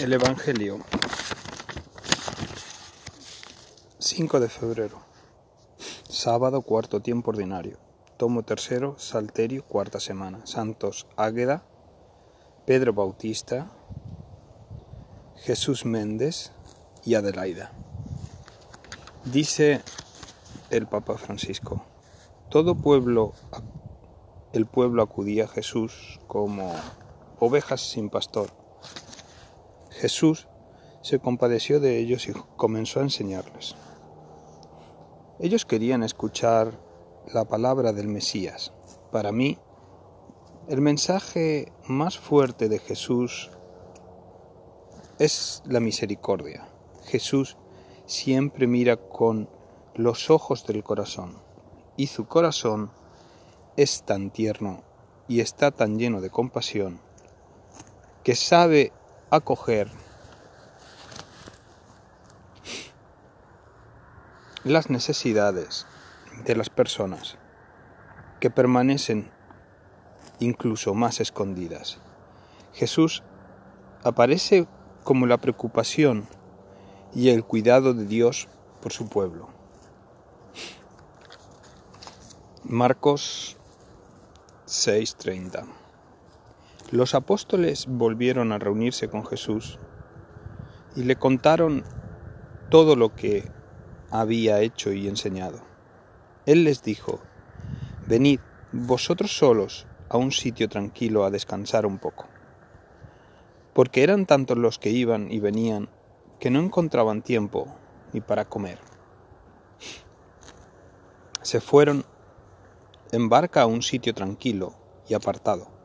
El Evangelio. 5 de febrero. Sábado cuarto tiempo ordinario. Tomo tercero Salterio cuarta semana. Santos Águeda Pedro Bautista Jesús Méndez y Adelaida. Dice el Papa Francisco Todo pueblo el pueblo acudía a Jesús como ovejas sin pastor Jesús se compadeció de ellos y comenzó a enseñarles. Ellos querían escuchar la palabra del Mesías. Para mí, el mensaje más fuerte de Jesús es la misericordia. Jesús siempre mira con los ojos del corazón y su corazón es tan tierno y está tan lleno de compasión que sabe acoger las necesidades de las personas que permanecen incluso más escondidas. Jesús aparece como la preocupación y el cuidado de Dios por su pueblo. Marcos 6:30 los apóstoles volvieron a reunirse con Jesús y le contaron todo lo que había hecho y enseñado. Él les dijo, Venid vosotros solos a un sitio tranquilo a descansar un poco. Porque eran tantos los que iban y venían que no encontraban tiempo ni para comer. Se fueron en barca a un sitio tranquilo y apartado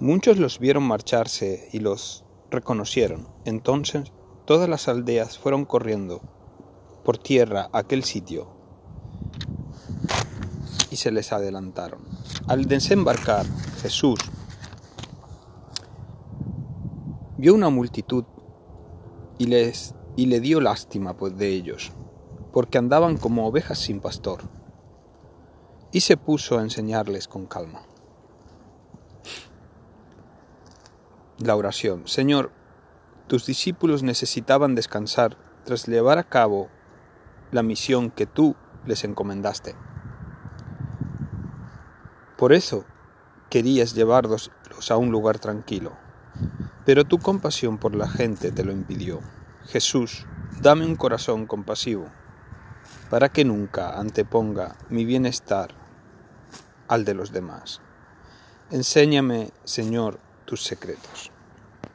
Muchos los vieron marcharse y los reconocieron. Entonces todas las aldeas fueron corriendo por tierra a aquel sitio y se les adelantaron. Al desembarcar, Jesús vio una multitud y, les, y le dio lástima pues, de ellos, porque andaban como ovejas sin pastor, y se puso a enseñarles con calma. La oración. Señor, tus discípulos necesitaban descansar tras llevar a cabo la misión que tú les encomendaste. Por eso querías llevarlos a un lugar tranquilo, pero tu compasión por la gente te lo impidió. Jesús, dame un corazón compasivo, para que nunca anteponga mi bienestar al de los demás. Enséñame, Señor, tus secretos.